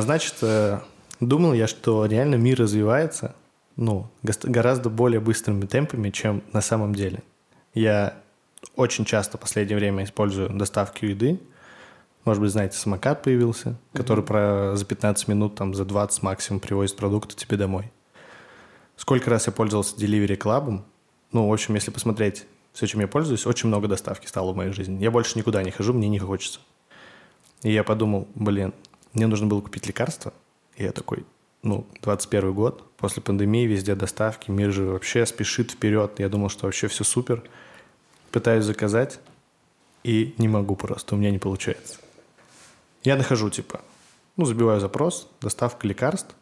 А, значит, э, думал я, что реально мир развивается, ну, гораздо более быстрыми темпами, чем на самом деле. Я очень часто в последнее время использую доставки еды. Может быть, знаете, самокат появился, mm-hmm. который про, за 15 минут, там, за 20 максимум привозит продукты тебе домой. Сколько раз я пользовался Delivery Club? Ну, в общем, если посмотреть все, чем я пользуюсь, очень много доставки стало в моей жизни. Я больше никуда не хожу, мне не хочется. И я подумал, блин, мне нужно было купить лекарства. И я такой, ну, 21 год, после пандемии, везде доставки, мир же вообще спешит вперед. Я думал, что вообще все супер. Пытаюсь заказать, и не могу просто, у меня не получается. Я нахожу, типа, ну, забиваю запрос, доставка лекарств,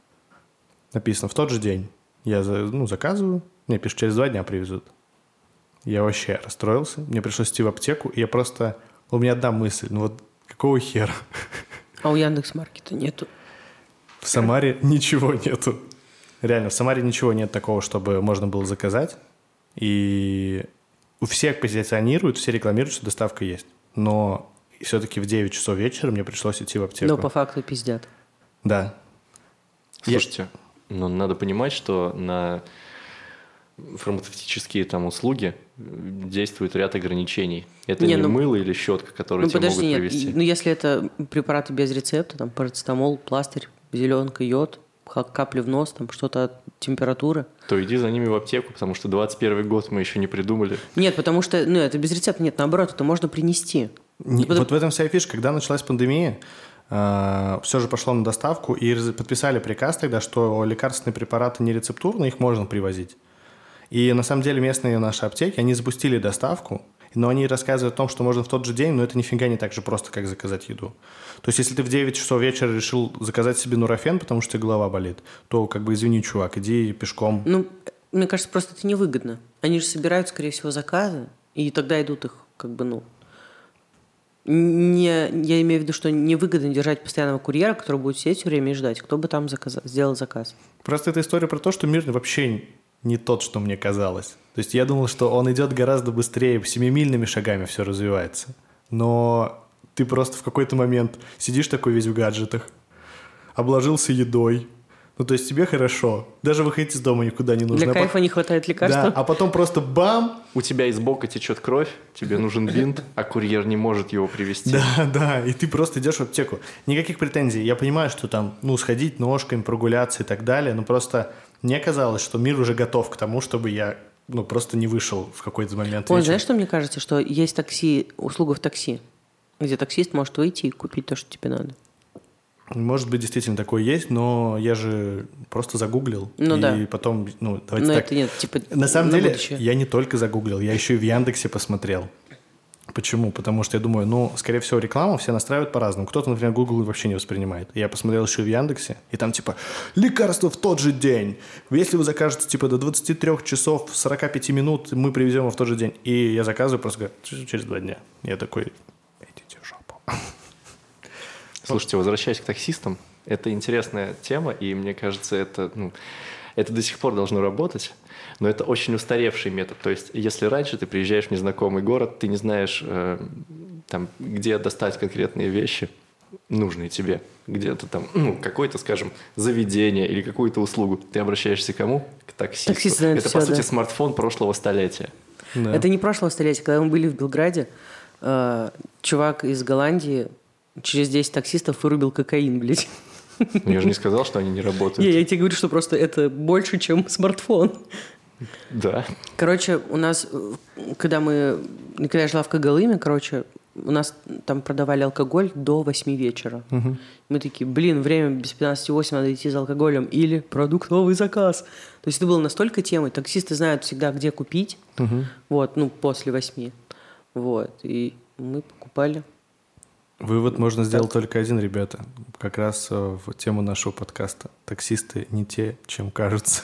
написано в тот же день. Я ну, заказываю, мне пишут, через два дня привезут. Я вообще расстроился, мне пришлось идти в аптеку, и я просто... У меня одна мысль, ну вот какого хера? А у Яндекс.Маркета нету? В Самаре ничего нету. Реально, в Самаре ничего нет такого, чтобы можно было заказать. И у всех позиционируют, все рекламируют, что доставка есть. Но все-таки в 9 часов вечера мне пришлось идти в аптеку. Но по факту пиздят. Да. Слушайте, Я... ну надо понимать, что на фармацевтические там услуги действует ряд ограничений. Это не, не ну, мыло или щетка, которые ну, тебе подожди, могут привести. Нет, ну, если это препараты без рецепта, там парацетамол, пластырь, зеленка, йод, капли в нос, там что-то от температуры. То иди за ними в аптеку, потому что 21 год мы еще не придумали. Нет, потому что, ну, это без рецепта, нет, наоборот, это можно принести. Не, Потому... Вот в этом вся фишка. Когда началась пандемия, э, все же пошло на доставку, и подписали приказ тогда, что лекарственные препараты не рецептурные, их можно привозить. И на самом деле местные наши аптеки, они запустили доставку, но они рассказывают о том, что можно в тот же день, но это нифига не так же просто, как заказать еду. То есть, если ты в 9 часов вечера решил заказать себе нурофен, потому что тебе голова болит, то, как бы, извини, чувак, иди пешком. Ну, мне кажется, просто это невыгодно. Они же собирают, скорее всего, заказы, и тогда идут их, как бы, ну, не, я имею в виду, что невыгодно держать постоянного курьера, который будет сидеть все время и ждать, кто бы там заказ, сделал заказ. Просто это история про то, что мир вообще не тот, что мне казалось. То есть я думал, что он идет гораздо быстрее, семимильными шагами все развивается. Но ты просто в какой-то момент сидишь такой весь в гаджетах, обложился едой, ну, то есть тебе хорошо. Даже выходить из дома никуда не нужно. Для а кайфа по... не хватает лекарства. Да, а потом просто бам! У тебя из бока течет кровь, тебе нужен бинт, а курьер не может его привезти. Да, да, и ты просто идешь в аптеку. Никаких претензий. Я понимаю, что там, ну, сходить ножками, прогуляться и так далее, но просто мне казалось, что мир уже готов к тому, чтобы я ну, просто не вышел в какой-то момент. Ой, знаешь, что мне кажется? Что есть такси, услуга в такси, где таксист может выйти и купить то, что тебе надо. Может быть, действительно такое есть, но я же просто загуглил. Ну и да. потом, ну, давайте но так. это нет, типа, на самом на деле, будущее. я не только загуглил, я еще и в Яндексе посмотрел. Почему? Потому что я думаю, ну, скорее всего, рекламу все настраивают по-разному. Кто-то, например, Google вообще не воспринимает. Я посмотрел еще в Яндексе, и там типа лекарство в тот же день. Если вы закажете типа до 23 часов 45 минут, мы привезем его в тот же день. И я заказываю просто через два дня. Я такой, идите в жопу. Слушайте, возвращаясь к таксистам, это интересная тема, и мне кажется, это, ну, это до сих пор должно работать но это очень устаревший метод. То есть, если раньше ты приезжаешь в незнакомый город, ты не знаешь, э, там, где достать конкретные вещи, нужные тебе, где-то там, ну, какое-то, скажем, заведение или какую-то услугу, ты обращаешься к кому? К таксисту. Таксист это, все, по сути, да. смартфон прошлого столетия. Да. Это не прошлого столетия. Когда мы были в Белграде, э, чувак из Голландии через 10 таксистов вырубил кокаин, блядь. Я же не сказал, что они не работают. Я тебе говорю, что просто это больше, чем смартфон. Да. Короче, у нас, когда мы, когда я жила в Когалыме, короче, у нас там продавали алкоголь до 8 вечера. Угу. Мы такие, блин, время без 15-8, надо идти за алкоголем. Или продуктовый заказ. То есть это было настолько темой. Таксисты знают всегда, где купить. Угу. Вот, ну, после 8. Вот. И мы покупали Вывод можно сделать только один, ребята. Как раз э, в тему нашего подкаста. Таксисты не те, чем кажутся.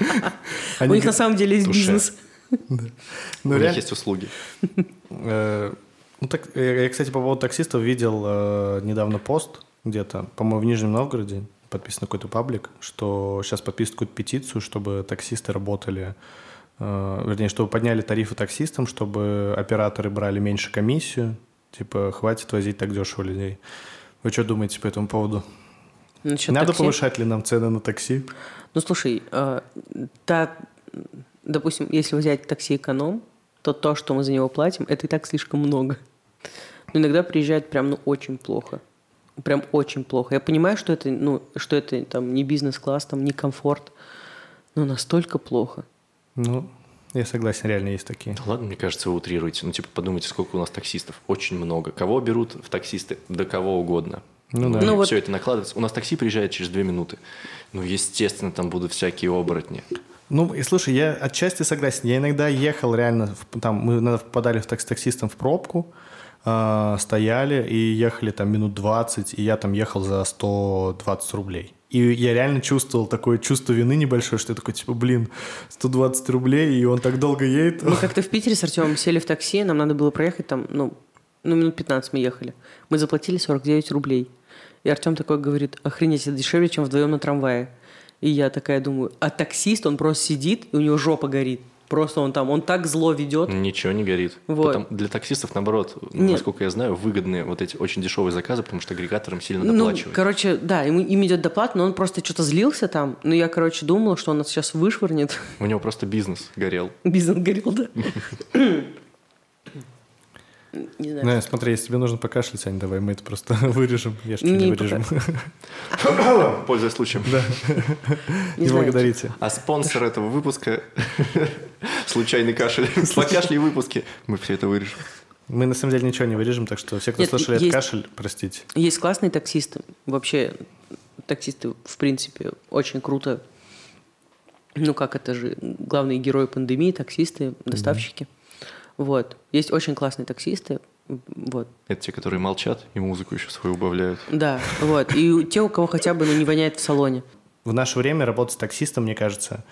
У них на самом деле есть бизнес. У них есть услуги. Э, ну, так, я, кстати, по поводу таксистов видел э, недавно пост где-то, по-моему, в Нижнем Новгороде, подписан какой-то паблик, что сейчас подписывают какую-то петицию, чтобы таксисты работали, вернее, чтобы подняли тарифы таксистам, чтобы операторы брали меньше комиссию, Типа, хватит возить так дешево людей. Вы что думаете по этому поводу? Насчет Надо такси? повышать ли нам цены на такси? Ну, слушай, э, та, допустим, если взять такси эконом, то то, что мы за него платим, это и так слишком много. Но иногда приезжает прям, ну, очень плохо. Прям очень плохо. Я понимаю, что это, ну, что это там не бизнес-класс, там не комфорт, но настолько плохо. Ну, я согласен, реально есть такие. Да ладно, мне кажется, вы утрируете. Ну, типа, подумайте, сколько у нас таксистов. Очень много. Кого берут в таксисты? Да кого угодно. Ну да. И Ну вот- все это накладывается. У нас такси приезжает через две минуты. Ну, естественно, там будут всякие оборотни. Ну, и слушай, я отчасти согласен. Я иногда ехал реально, в- там, мы иногда попадали в такс таксистом в пробку, э, стояли и ехали там минут 20, и я там ехал за 120 рублей. И я реально чувствовал такое чувство вины небольшое, что я такой, типа, блин, 120 рублей, и он так долго едет. Мы как-то в Питере с Артемом сели в такси, нам надо было проехать там, ну, ну, минут 15 мы ехали. Мы заплатили 49 рублей. И Артем такой говорит, охренеть, это дешевле, чем вдвоем на трамвае. И я такая думаю, а таксист, он просто сидит, и у него жопа горит. Просто он там, он так зло ведет. Ничего не горит. Вот. Потом для таксистов, наоборот, Нет. насколько я знаю, выгодные вот эти очень дешевые заказы, потому что агрегаторам сильно Ну, доплачивают. короче, да, ему, им идет доплата, но он просто что-то злился там. Но я, короче, думала, что он нас сейчас вышвырнет. У него просто бизнес горел. Бизнес горел, да. Не знаю. Ну, смотри, если тебе нужно покашлять, Ань, давай мы это просто вырежем. Я что Не не вырежем. Пользуясь случаем. Не знаю. благодарите. А спонсор этого выпуска – случайный кашель. Покашли выпуски. Мы все это вырежем. Мы на самом деле ничего не вырежем, так что все, кто Нет, слышали этот есть- кашель, простите. Есть классные таксисты. Вообще, таксисты, в принципе, очень круто. Ну, как это же, главные герои пандемии, таксисты, доставщики. Вот. Есть очень классные таксисты. Вот. Это те, которые молчат и музыку еще свою убавляют. Да, вот. И те, у кого хотя бы ну, не воняет в салоне. В наше время работать с таксистом, мне кажется,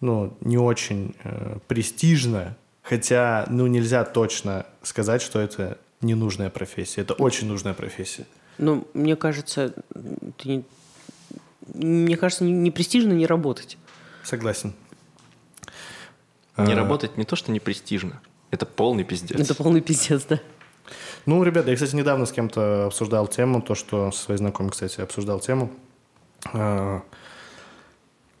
ну, не очень э, престижно, хотя, ну, нельзя точно сказать, что это ненужная профессия. Это очень нужная профессия. Ну, мне кажется, ты не- мне кажется, не, не престижно не работать. Согласен. Не А, работать не то, что не престижно. Это полный пиздец. Это полный пиздец, да. Ну, ребята, я, кстати, недавно с кем-то обсуждал тему, то, что со своей знакомой, кстати, обсуждал тему. А,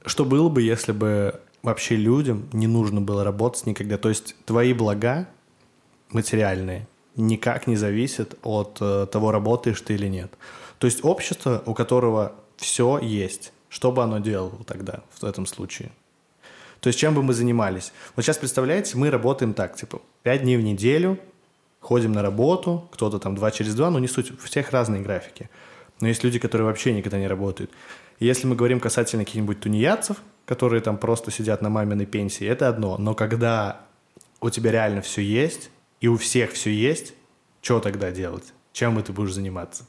Что было бы, если бы вообще людям не нужно было работать никогда? То есть твои блага материальные никак не зависят от э, того, работаешь ты или нет. То есть общество, у которого все есть, что бы оно делало тогда в этом случае? То есть чем бы мы занимались? Вот сейчас представляете, мы работаем так, типа, пять дней в неделю, ходим на работу, кто-то там два через два, но не суть, у всех разные графики. Но есть люди, которые вообще никогда не работают. И если мы говорим касательно каких-нибудь тунеядцев, которые там просто сидят на маминой пенсии, это одно. Но когда у тебя реально все есть, и у всех все есть, что тогда делать? Чем ты будешь заниматься?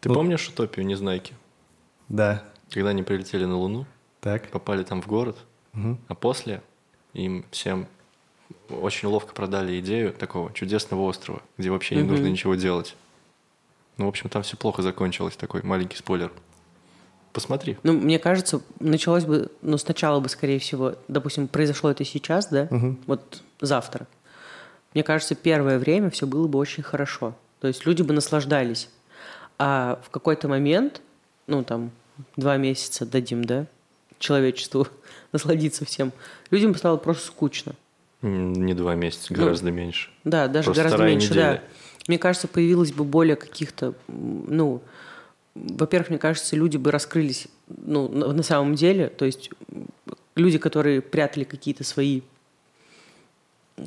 Ты Ну- помнишь утопию Незнайки? Да, Когда они прилетели на Луну, так. попали там в город, Мгм. а после им всем очень ловко продали идею такого чудесного острова, где вообще не Мгм. нужно ничего делать. Ну, в общем, там все плохо закончилось. Такой маленький спойлер. Посмотри. Ну, мне кажется, началось бы, ну, сначала бы, скорее всего, допустим, произошло это сейчас, да, Мгм. вот завтра. Мне кажется, первое время все было бы очень хорошо. То есть люди бы наслаждались. А в какой-то момент, ну, там, два месяца дадим, да, человечеству насладиться всем, людям стало просто скучно. Не два месяца, Ну, гораздо меньше. Да, даже Просто гораздо меньше, неделя. да. Мне кажется, появилось бы более каких-то, ну, во-первых, мне кажется, люди бы раскрылись, ну, на, самом деле, то есть люди, которые прятали какие-то свои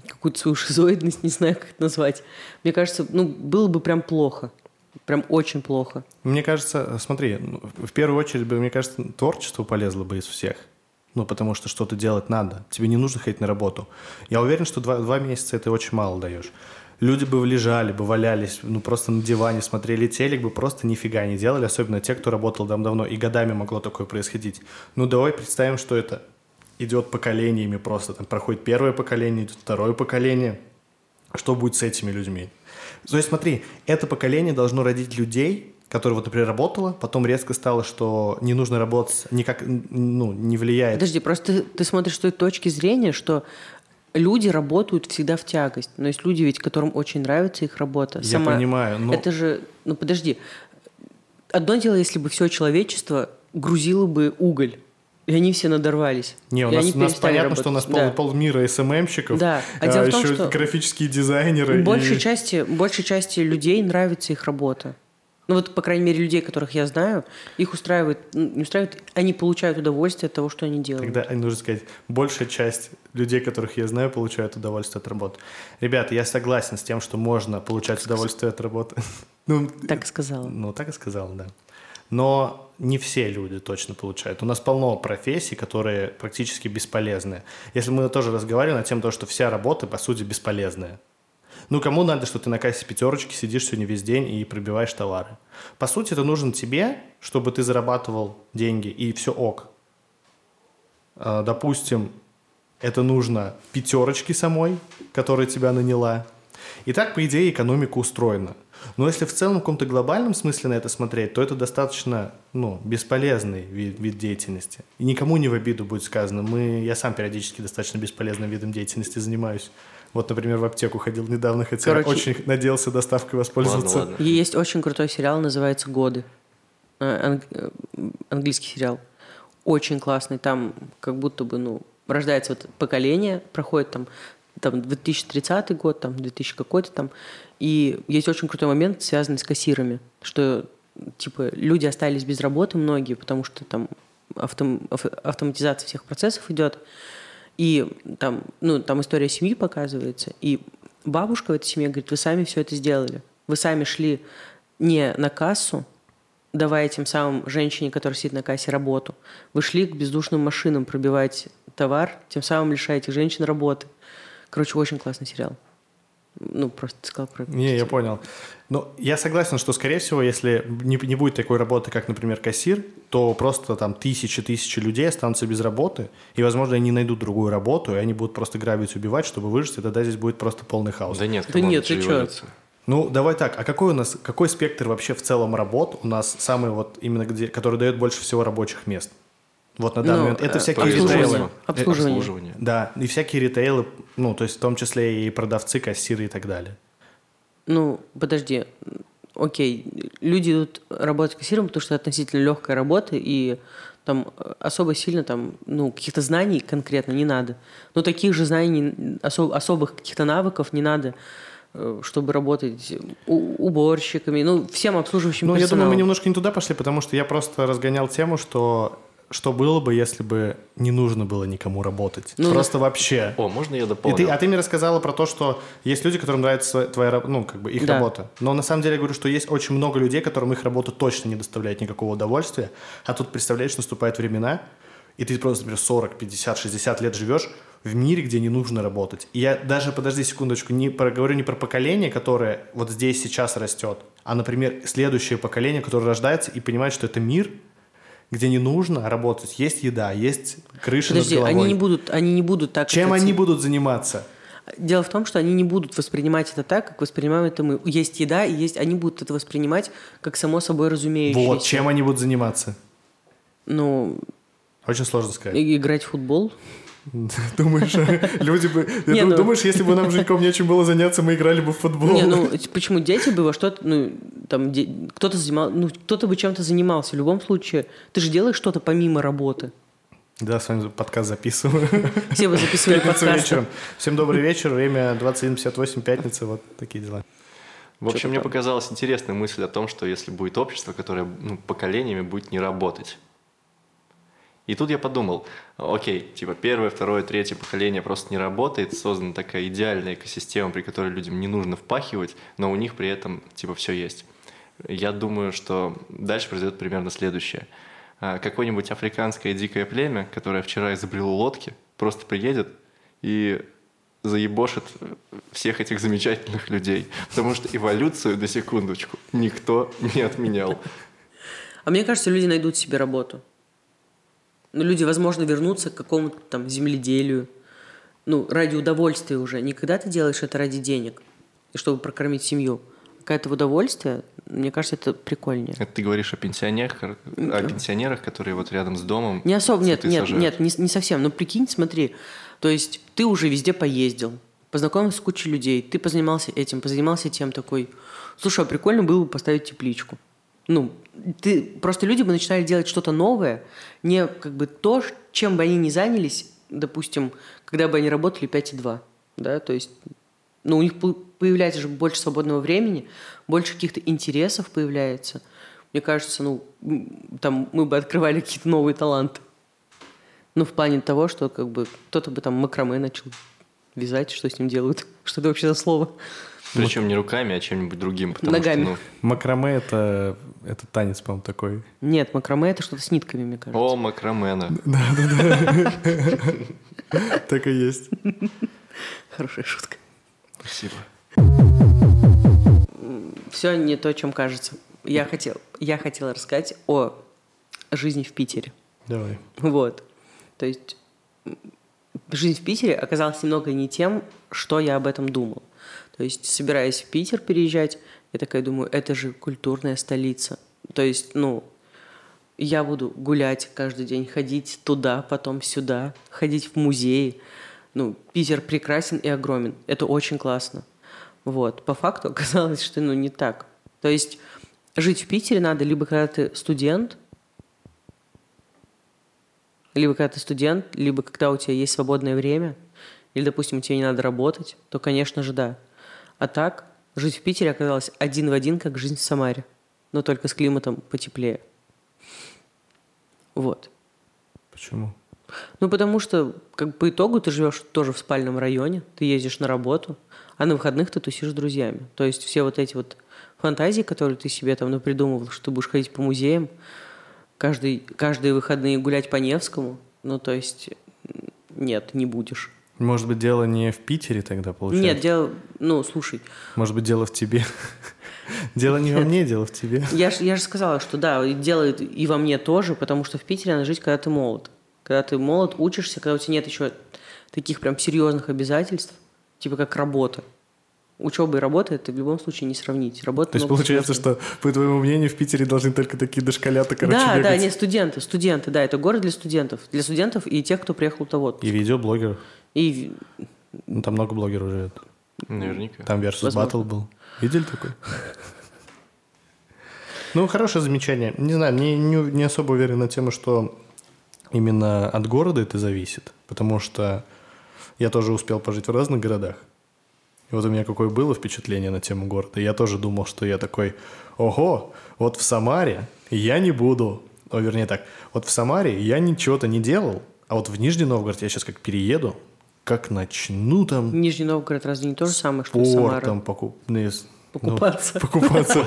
какую-то свою шизоидность, не знаю, как это назвать. Мне кажется, ну, было бы прям плохо. Прям очень плохо. Мне кажется, смотри, ну, в первую очередь, мне кажется, творчество полезло бы из всех. Ну, потому что что-то делать надо. Тебе не нужно ходить на работу. Я уверен, что два, два месяца это очень мало даешь. Люди бы лежали, бы валялись, ну, просто на диване смотрели телек, бы просто нифига не делали, особенно те, кто работал там давно, и годами могло такое происходить. Ну, давай представим, что это идет поколениями просто. Там проходит первое поколение, идет второе поколение. Что будет с этими людьми? То есть смотри, это поколение должно родить людей, которые вот, например, работало, потом резко стало, что не нужно работать, никак, ну, не влияет. Подожди, просто ты, ты смотришь с той точки зрения, что люди работают всегда в тягость. Но есть люди, ведь, которым очень нравится их работа. Я понимаю, но- Это же... Ну, подожди. одно дело, если бы все человечество грузило бы уголь. И они все надорвались. Не, у нас, у нас понятно, что у нас работать. пол, Да. полмира СММщиков, Да. А дело в том, еще что графические дизайнеры. большей и- части, большей части людей нравится их работа. Ну вот, по крайней мере, людей, которых я знаю, их устраивает, ну, не устраивает, они получают удовольствие от того, что они делают. Тогда нужно сказать, большая часть людей, которых я знаю, получают удовольствие от работы. Ребята, я согласен с тем, что можно получать удовольствие от работы. Ну, Так и сказала. Ну, так и сказал, да. Но не все люди точно получают. У нас полно профессий, которые практически бесполезны. Если мы тоже разговаривали на тему того, что вся работа, по сути, бесполезная. Ну, кому надо, что ты на кассе пятерочки сидишь сегодня весь день и пробиваешь товары? По сути, это нужен тебе, чтобы ты зарабатывал деньги, и все ок. А, Допустим, это нужно пятерочке самой, которая тебя наняла. И так, по идее, экономика устроена. Но если в целом в каком-то глобальном смысле на это смотреть, то это достаточно ну, бесполезный вид, вид деятельности. И никому не в обиду будет сказано. Мы, я сам периодически достаточно бесполезным видом деятельности занимаюсь. Вот, например, в аптеку ходил недавно, хотя Короче- очень надеялся доставкой воспользоваться. Ладно, ладно. И Есть очень крутой сериал, называется «Годы». Э, анг- Английский сериал. Очень классный. Там как будто бы, ну, рождается вот поколение, проходит там, там 2030 год, там 2000 какой-то там. И есть очень крутой момент, связанный с кассирами, что типа люди остались без работы многие, потому что там автом- ав- автоматизация всех процессов идет. И там, ну, там история семьи показывается. И бабушка в этой семье говорит, вы сами все это сделали. Вы сами шли не на кассу, давая тем самым женщине, которая сидит на кассе, работу. Вы шли к бездушным машинам пробивать товар, тем самым лишаете женщин работы. Короче, очень классный сериал. Ну, просто ты сказал про... Не, я понял. Но я согласен, что, скорее всего, если не, не будет такой работы, как, например, кассир, то просто там тысячи-тысячи людей останутся без работы, и, возможно, они найдут другую работу, и они будут просто грабить, убивать, чтобы выжить, и тогда здесь будет просто полный хаос. Да нет, Да нет, ты эволюция. Ну, давай так, а какой у нас, какой спектр вообще в целом работ у нас самый вот именно где, который дает больше всего рабочих мест? Вот на данный Ну, момент. Это э, всякие Производство, ритейлы. Обслуживание. обслуживание. Да, и всякие ритейлы, ну, то есть в том числе и продавцы, кассиры и так далее. Ну, подожди. Окей, люди идут работать кассиром, потому что это относительно легкая работа, и там особо сильно там, ну, каких-то знаний конкретно не надо. Но таких же знаний, осо- особых каких-то навыков не надо, э, чтобы работать уборщиками, ну, всем обслуживающим Ну, я думаю, персоналом. мы немножко не туда пошли, потому что я просто разгонял тему, что что было бы, если бы не нужно было никому работать. Ну, просто вообще. О, можно я И дополню? ты, а ты мне рассказала про то, что есть люди, которым нравится твоя, ну, как бы их Да. работа. Но на самом деле я говорю, что есть очень много людей, которым их работа точно не доставляет никакого удовольствия. А тут, представляешь, наступают времена, и ты просто, например, 40, 50, 60 лет живешь в мире, где не нужно работать. И я даже, подожди секундочку, не про, говорю не про поколение, которое вот здесь сейчас растет, а, например, следующее поколение, которое рождается и понимает, что это мир, где не нужно работать. Есть еда, есть крыша Подожди, над головой. они не будут, они не будут так... Чем как они будут заниматься? Дело в том, что они не будут воспринимать это так, как воспринимаем это мы. Есть еда, и есть, они будут это воспринимать как само собой разумеющееся. Вот, чем они будут заниматься? Ну, Очень сложно сказать. и- играть в футбол. Думаешь, люди бы... Не, ну- Думаешь, если бы нам Женьком нечем было заняться, мы играли бы в футбол? Не, ну почему дети бы во что-то, ну там де- кто-то занимал, ну кто-то бы чем-то занимался. В любом случае, ты же делаешь что-то помимо работы. Да, с вами подкаст записываю. Все бы записывали подкасты. вечером. Всем добрый вечер, время 21.58, пятница, вот такие дела. В общем, мне показалась интересная мысль о том, что если будет общество, которое ну, поколениями будет не работать. И тут я подумал, окей, типа первое, второе, третье поколение просто не работает, создана такая идеальная экосистема, при которой людям не нужно впахивать, но у них при этом типа все есть. Я думаю, что дальше произойдет примерно следующее. А, Какое-нибудь африканское дикое племя, которое вчера изобрело лодки, просто приедет и заебошит всех этих замечательных людей. Потому что эволюцию, на секундочку, никто не отменял. А мне кажется, люди найдут себе работу. Ну, люди, возможно, вернутся к какому-то там земледелию. Ну, ради удовольствия уже. Не когда ты делаешь это ради денег, и чтобы прокормить семью. Какое-то удовольствие, мне кажется, это прикольнее. Это ты говоришь о пенсионерах, о пенсионерах, которые вот рядом с домом Не особо, нет, нет, сажают. нет, не, не совсем. Но прикинь, смотри, то есть ты уже везде поездил, познакомился с кучей людей, ты позанимался этим, позанимался тем, такой, слушай, а прикольно было бы поставить тепличку. Ну, ты, просто люди бы начинали делать что-то новое, не как бы то, чем бы они ни занялись, допустим, когда бы они работали 5,2, да, то есть, ну, у них появляется же больше свободного времени, больше каких-то интересов появляется. Мне кажется, ну, там мы бы открывали какие-то новые таланты. Ну, в плане того, что как бы кто-то бы там макраме начал вязать, что с ним делают. Что это вообще за слово? Причем не руками, а чем-нибудь другим. Ногами. Что, ну... Макраме это, это танец, по-моему, такой. Нет, макраме это что-то с нитками, мне кажется. О, макрамена. Да, да, да. Так и есть. Хорошая шутка. Спасибо. Все не то, чем кажется. Я хотел, я хотела рассказать о жизни в Питере. Давай. Вот. То есть жизнь в Питере оказалась немного не тем, что я об этом думал. То есть, собираясь в Питер переезжать, я такая думаю, это же культурная столица. То есть, ну, я буду гулять каждый день, ходить туда, потом сюда, ходить в музеи. Ну, Питер прекрасен и огромен. Это очень классно. Вот. По факту оказалось, что ну, не так. То есть жить в Питере надо либо когда ты студент, либо когда ты студент, либо когда у тебя есть свободное время, или, допустим, тебе не надо работать, то, конечно же, да. А так, жить в Питере оказалось один в один, как жизнь в Самаре, но только с климатом потеплее. Вот. Почему? Ну, потому что, как по итогу, ты живешь тоже в спальном районе, ты ездишь на работу, а на выходных ты тусишь с друзьями. То есть все вот эти вот фантазии, которые ты себе там напридумывал, что ты будешь ходить по музеям, каждый, каждые выходные гулять по Невскому, ну, то есть нет, не будешь. Может быть, дело не в Питере тогда, получается? Нет, дело... Ну, слушай. Может быть, дело в тебе? Дело не во мне, дело в тебе. Я же, я же сказала, что да, делает и во мне тоже, потому что в Питере надо жить, когда ты молод. Когда ты молод, учишься, когда у тебя нет еще таких прям серьезных обязательств, типа как работа. Учеба и работа это в любом случае не сравнить. Работа То есть получается, что, по твоему мнению, в Питере должны только такие дошколята, короче, Да, бегать. да, не студенты, студенты, да, это город для студентов. Для студентов и тех, кто приехал то вот. И видеоблогеров. И... Ну, там много блогеров живет. Наверняка. Там Versus Возможно. Battle был. Видели такой? Ну, хорошее замечание. Не знаю, мне не, не особо уверен на тему, что именно от города это зависит. Потому что я тоже успел пожить в разных городах. И вот у меня какое было впечатление на тему города. Я тоже думал, что я такой, ого, вот в Самаре я не буду. О, вернее так, вот в Самаре я ничего-то не делал, а вот в Нижний Новгород я сейчас как перееду, как начну там Нижний Новгород разве не то же самое, что и Самара? спортом покуп... ну, если- ну, Покупаться. покупаться.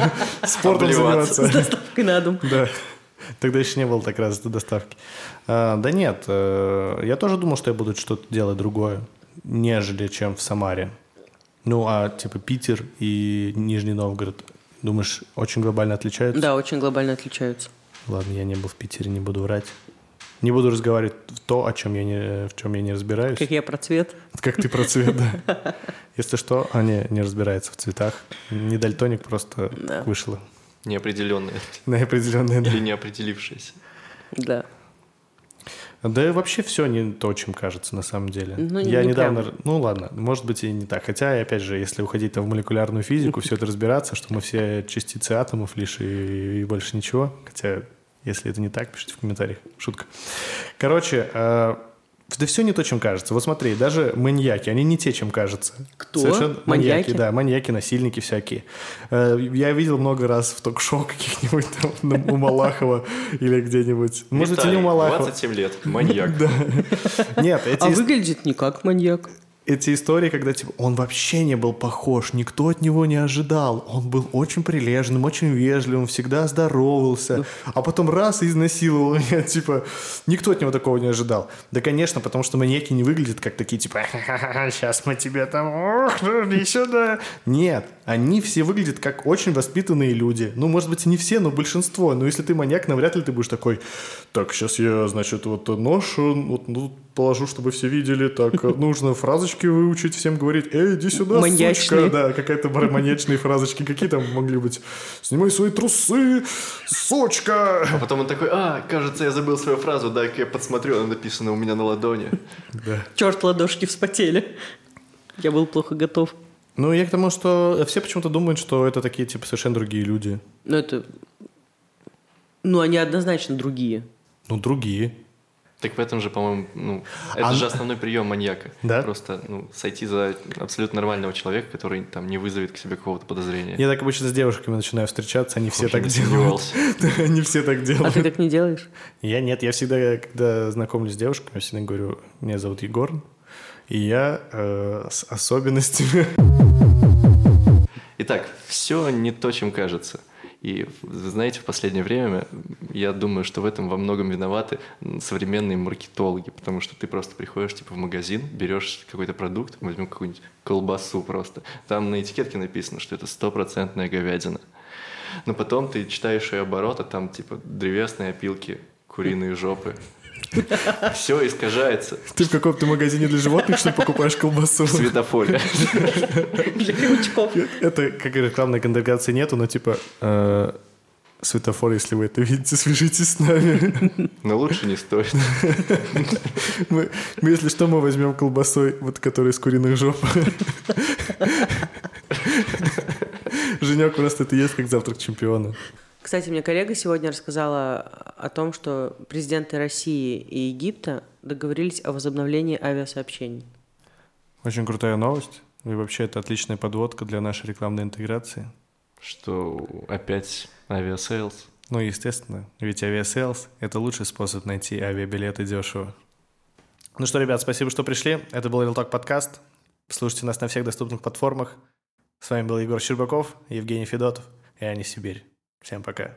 Спортом Обливаться. С заниматься. доставкой на дом. Да. Тогда еще не было так развитой доставки. А, Да нет, э, я тоже думал, что я буду что-то делать другое, нежели чем в Самаре. Ну, а типа Питер и Нижний Новгород, думаешь, очень глобально отличаются? Да, очень глобально отличаются. Ладно, я не был в Питере, не буду врать. Не буду разговаривать в то, о чем я не, в чем я не разбираюсь. Как я про цвет. Как ты про цвет, да. Если что, а не, разбирается в цветах. Не дальтоник, просто Да. вышло. Неопределенное На определенные, да. или неопределившееся. Да. Да и вообще все не то, чем кажется на самом деле. Ну, не- Я не недавно... прям. Ну ладно, может быть и не так. Хотя, опять же, если уходить в молекулярную физику, все это разбираться, что мы все частицы атомов лишь и, и больше ничего. Хотя, если это не так, пишите в комментариях. Шутка. Короче, э, да все не то, чем кажется. Вот смотри, даже маньяки, они не те, чем кажется. Кто? маньяки? Маньяки? да, маньяки, насильники всякие. Э, Я видел много раз в ток-шоу каких-нибудь там у Малахова или где-нибудь. Может быть, и не у Малахова. 27 лет, маньяк. Нет, эти, А выглядит не как маньяк. Эти истории, когда типа он вообще не был похож, никто от него не ожидал. Он был очень прилежным, очень вежливым, всегда здоровался. А потом раз и изнасиловал меня, типа, никто от него такого не ожидал. Да, конечно, потому что маньяки не выглядят как такие, типа, сейчас мы тебе там, ох, иди сюда. Нет, они все выглядят как очень воспитанные люди. Ну, может быть, и не все, но большинство. Но если ты маньяк, навряд ли ты будешь такой, так, сейчас я, значит, вот нож вот, ну, положу, чтобы все видели. Так, э, нужно фразочки выучить, всем говорить, эй, иди сюда, Маньячные. сучка. Да, какая-то маньячные фразочки. Какие там могли быть? Снимай свои трусы, сучка. А потом он такой, а, кажется, я забыл свою фразу, дай-ка я подсмотрю, она написана у меня на ладони. Да. Черт, ладошки вспотели. Я был плохо готов. Ну, я к тому, что все почему-то думают, что это такие, типа, совершенно другие люди. Ну, это... Ну, они однозначно другие. Ну, другие. Так в этом же, по-моему, ну, это А- же основной прием маньяка. Да? Просто ну, сойти за абсолютно нормального человека, который там не вызовет к себе какого-то подозрения. Я так обычно с девушками начинаю встречаться, они все так не делают. сомневался. Они все так А ты делают. так не делаешь? Я нет, я всегда, когда знакомлюсь с девушками, я всегда говорю, меня зовут Егор, и я э, с особенностями. Итак, все не то, чем кажется. И, вы знаете, в последнее время я думаю, что в этом во многом виноваты современные маркетологи, потому что ты просто приходишь типа в магазин, берешь какой-то продукт, возьмем какую-нибудь колбасу просто, там на этикетке написано, что это стопроцентная говядина. Но потом ты читаешь ее обороты, там типа древесные опилки, куриные жопы. Все искажается Ты в каком-то магазине для животных, что ли, покупаешь колбасу? в светофоре. Для крючков. Это, как рекламной контеграции нету, но типа э, светофор, если вы это видите, свяжитесь с нами. Но лучше не стоит. Мы, мы, если что, мы возьмем колбасой, вот который из куриных жоп. Женек просто это есть как завтрак чемпиона. Кстати, мне коллега сегодня рассказала о том, что президенты России и Египта договорились о возобновлении авиасообщений. Очень крутая новость. И вообще это отличная подводка для нашей рекламной интеграции. Что опять авиасейлс. Ну, естественно, ведь авиасейлс – это лучший способ найти авиабилеты дешево. Ну что, ребят, спасибо, что пришли. Это был Real Talk подкаст. Слушайте нас на всех доступных платформах. С вами был Егор Щербаков, Евгений Федотов и Аня Сибирь. Всем пока.